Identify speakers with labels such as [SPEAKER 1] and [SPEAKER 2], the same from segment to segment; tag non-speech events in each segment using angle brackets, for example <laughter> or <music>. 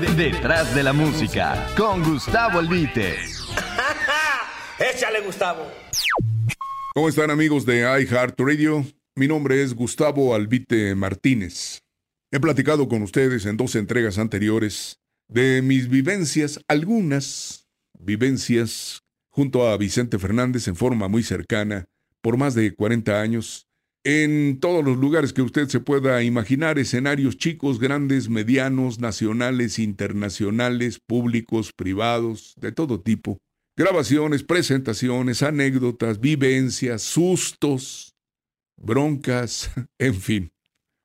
[SPEAKER 1] Detrás de la música, con Gustavo Albite. <laughs>
[SPEAKER 2] Échale, Gustavo.
[SPEAKER 3] ¿Cómo están amigos de iHeartRadio? Mi nombre es Gustavo Albite Martínez. He platicado con ustedes en dos entregas anteriores de mis vivencias, algunas vivencias junto a Vicente Fernández en forma muy cercana por más de 40 años, en todos los lugares que usted se pueda imaginar, escenarios chicos, grandes, medianos, nacionales, internacionales, públicos, privados, de todo tipo. Grabaciones, presentaciones, anécdotas, vivencias, sustos, broncas, <laughs> en fin.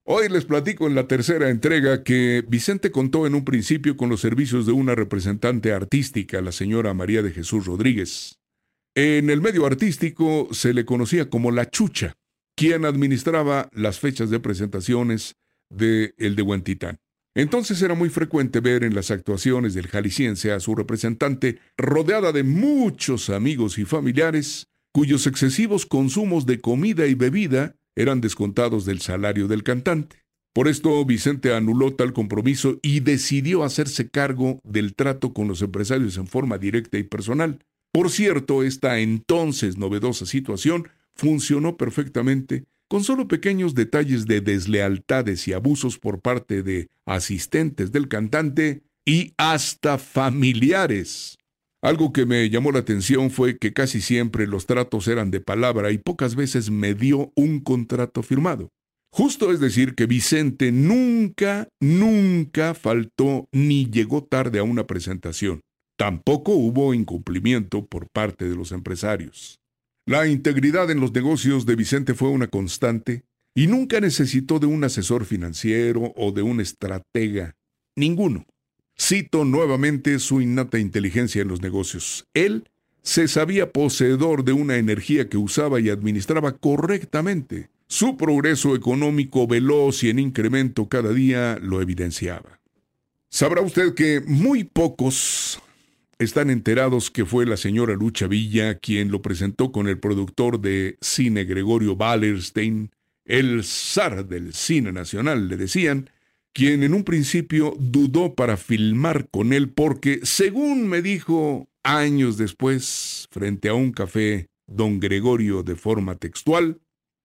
[SPEAKER 3] Hoy les platico en la tercera entrega que Vicente contó en un principio con los servicios de una representante artística, la señora María de Jesús Rodríguez. En el medio artístico se le conocía como la Chucha, quien administraba las fechas de presentaciones de El de Huentitán. Entonces era muy frecuente ver en las actuaciones del jalisciense a su representante rodeada de muchos amigos y familiares cuyos excesivos consumos de comida y bebida eran descontados del salario del cantante. Por esto Vicente anuló tal compromiso y decidió hacerse cargo del trato con los empresarios en forma directa y personal. Por cierto, esta entonces novedosa situación funcionó perfectamente con solo pequeños detalles de deslealtades y abusos por parte de asistentes del cantante y hasta familiares. Algo que me llamó la atención fue que casi siempre los tratos eran de palabra y pocas veces me dio un contrato firmado. Justo es decir que Vicente nunca, nunca faltó ni llegó tarde a una presentación. Tampoco hubo incumplimiento por parte de los empresarios. La integridad en los negocios de Vicente fue una constante y nunca necesitó de un asesor financiero o de un estratega. Ninguno. Cito nuevamente su innata inteligencia en los negocios. Él se sabía poseedor de una energía que usaba y administraba correctamente. Su progreso económico veloz y en incremento cada día lo evidenciaba. Sabrá usted que muy pocos están enterados que fue la señora Lucha Villa quien lo presentó con el productor de cine Gregorio Wallerstein, el zar del cine nacional, le decían, quien en un principio dudó para filmar con él porque, según me dijo años después, frente a un café, don Gregorio de forma textual,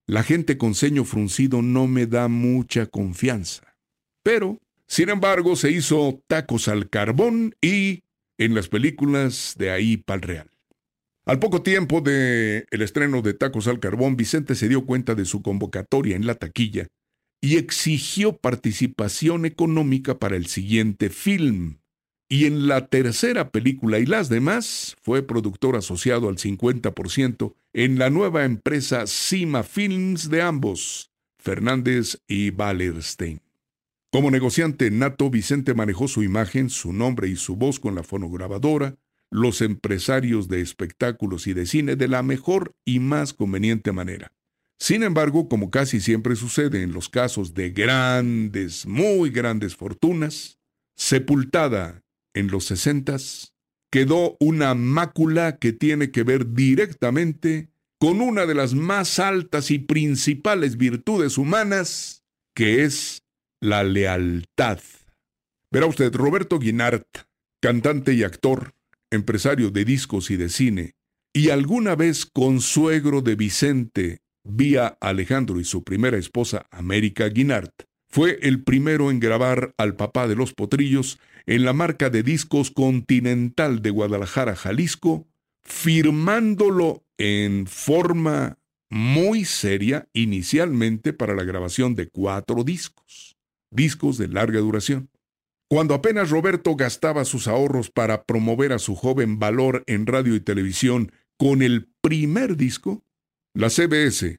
[SPEAKER 3] la gente con ceño fruncido no me da mucha confianza. Pero, sin embargo, se hizo tacos al carbón y en las películas de ahí pa'l real. Al poco tiempo de el estreno de Tacos al Carbón, Vicente se dio cuenta de su convocatoria en la taquilla y exigió participación económica para el siguiente film. Y en la tercera película y las demás fue productor asociado al 50% en la nueva empresa Cima Films de ambos, Fernández y Wallerstein. Como negociante nato, Vicente manejó su imagen, su nombre y su voz con la fonograbadora, los empresarios de espectáculos y de cine de la mejor y más conveniente manera. Sin embargo, como casi siempre sucede en los casos de grandes, muy grandes fortunas, sepultada en los sesentas, quedó una mácula que tiene que ver directamente con una de las más altas y principales virtudes humanas, que es la lealtad. Verá usted, Roberto Guinart, cantante y actor, empresario de discos y de cine, y alguna vez consuegro de Vicente vía Alejandro y su primera esposa América Guinart, fue el primero en grabar al papá de los potrillos en la marca de discos Continental de Guadalajara, Jalisco, firmándolo en forma muy seria inicialmente para la grabación de cuatro discos, discos de larga duración. Cuando apenas Roberto gastaba sus ahorros para promover a su joven valor en radio y televisión con el primer disco, la CBS,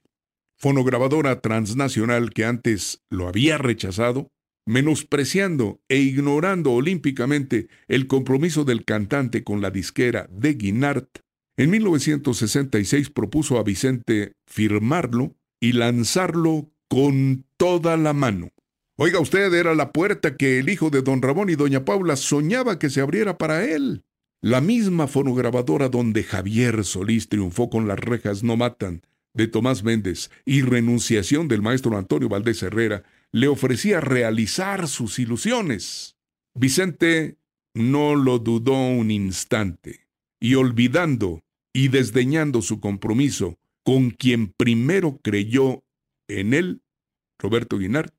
[SPEAKER 3] fonograbadora transnacional que antes lo había rechazado, menospreciando e ignorando olímpicamente el compromiso del cantante con la disquera de Guinart, en 1966 propuso a Vicente firmarlo y lanzarlo con toda la mano. Oiga usted, era la puerta que el hijo de don Ramón y doña Paula soñaba que se abriera para él. La misma fonograbadora donde Javier Solís triunfó con las rejas no matan, de Tomás Méndez, y renunciación del maestro Antonio Valdés Herrera, le ofrecía realizar sus ilusiones. Vicente no lo dudó un instante, y olvidando y desdeñando su compromiso con quien primero creyó en él, Roberto Guinart,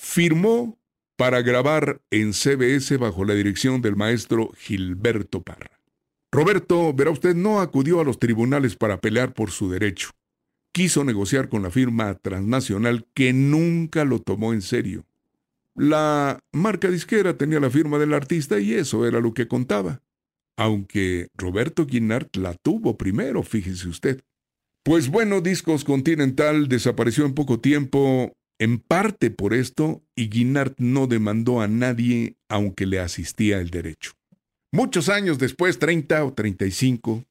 [SPEAKER 3] firmó para grabar en CBS bajo la dirección del maestro Gilberto Parra. Roberto, verá usted, no acudió a los tribunales para pelear por su derecho. Quiso negociar con la firma transnacional que nunca lo tomó en serio. La marca disquera tenía la firma del artista y eso era lo que contaba. Aunque Roberto Guinart la tuvo primero, fíjese usted. Pues bueno, Discos Continental desapareció en poco tiempo, en parte por esto, y Guinart no demandó a nadie aunque le asistía el derecho. Muchos años después, 30 o 35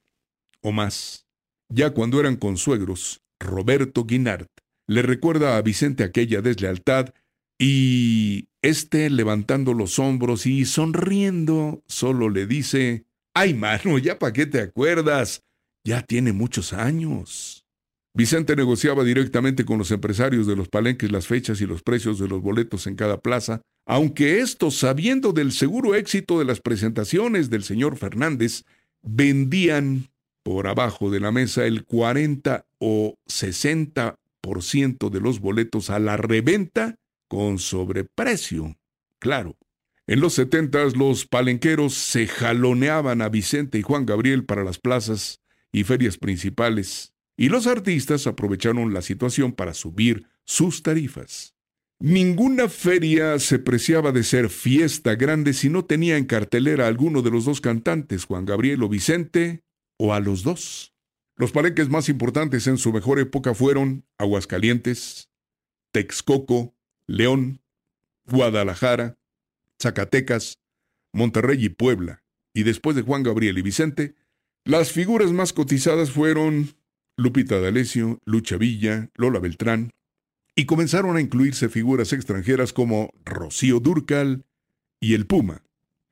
[SPEAKER 3] o más, ya cuando eran consuegros, Roberto Guinart le recuerda a Vicente aquella deslealtad y éste levantando los hombros y sonriendo solo le dice, ay mano, ya para qué te acuerdas, ya tiene muchos años. Vicente negociaba directamente con los empresarios de los palenques las fechas y los precios de los boletos en cada plaza, aunque estos, sabiendo del seguro éxito de las presentaciones del señor Fernández, vendían por abajo de la mesa el 40 o 60% de los boletos a la reventa con sobreprecio. Claro. En los setentas los palenqueros se jaloneaban a Vicente y Juan Gabriel para las plazas y ferias principales, y los artistas aprovecharon la situación para subir sus tarifas. Ninguna feria se preciaba de ser fiesta grande si no tenía en cartelera a alguno de los dos cantantes, Juan Gabriel o Vicente, o a los dos. Los palenques más importantes en su mejor época fueron Aguascalientes, Texcoco, León, Guadalajara, Zacatecas, Monterrey y Puebla. Y después de Juan Gabriel y Vicente, las figuras más cotizadas fueron Lupita D'Alessio, Lucha Villa, Lola Beltrán, y comenzaron a incluirse figuras extranjeras como Rocío Durcal y el Puma.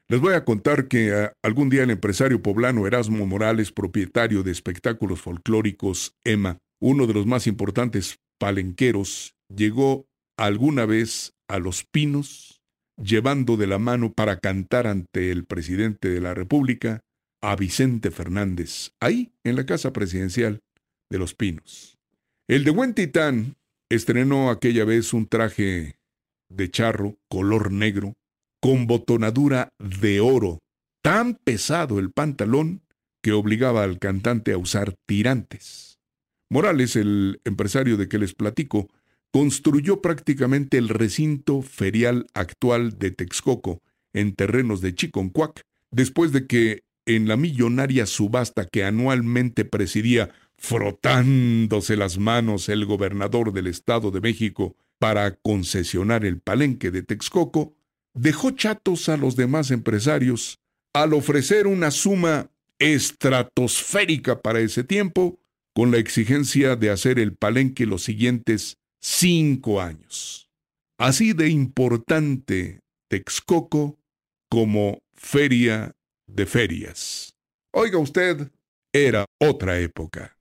[SPEAKER 3] Les voy a contar que ah, algún día el empresario poblano Erasmo Morales, propietario de espectáculos folclóricos EMA, uno de los más importantes palenqueros, llegó alguna vez a Los Pinos, llevando de la mano para cantar ante el presidente de la República a Vicente Fernández, ahí en la casa presidencial de Los Pinos. El de Buen Titán Estrenó aquella vez un traje de charro, color negro, con botonadura de oro, tan pesado el pantalón que obligaba al cantante a usar tirantes. Morales, el empresario de que les platico, construyó prácticamente el recinto ferial actual de Texcoco en terrenos de Chiconcuac, después de que en la millonaria subasta que anualmente presidía frotándose las manos el gobernador del Estado de México para concesionar el palenque de Texcoco, dejó chatos a los demás empresarios al ofrecer una suma estratosférica para ese tiempo, con la exigencia de hacer el palenque los siguientes cinco años. Así de importante Texcoco como feria de ferias. Oiga usted, era otra época.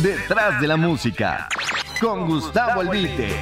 [SPEAKER 1] Detrás de la música, con Gustavo Albite.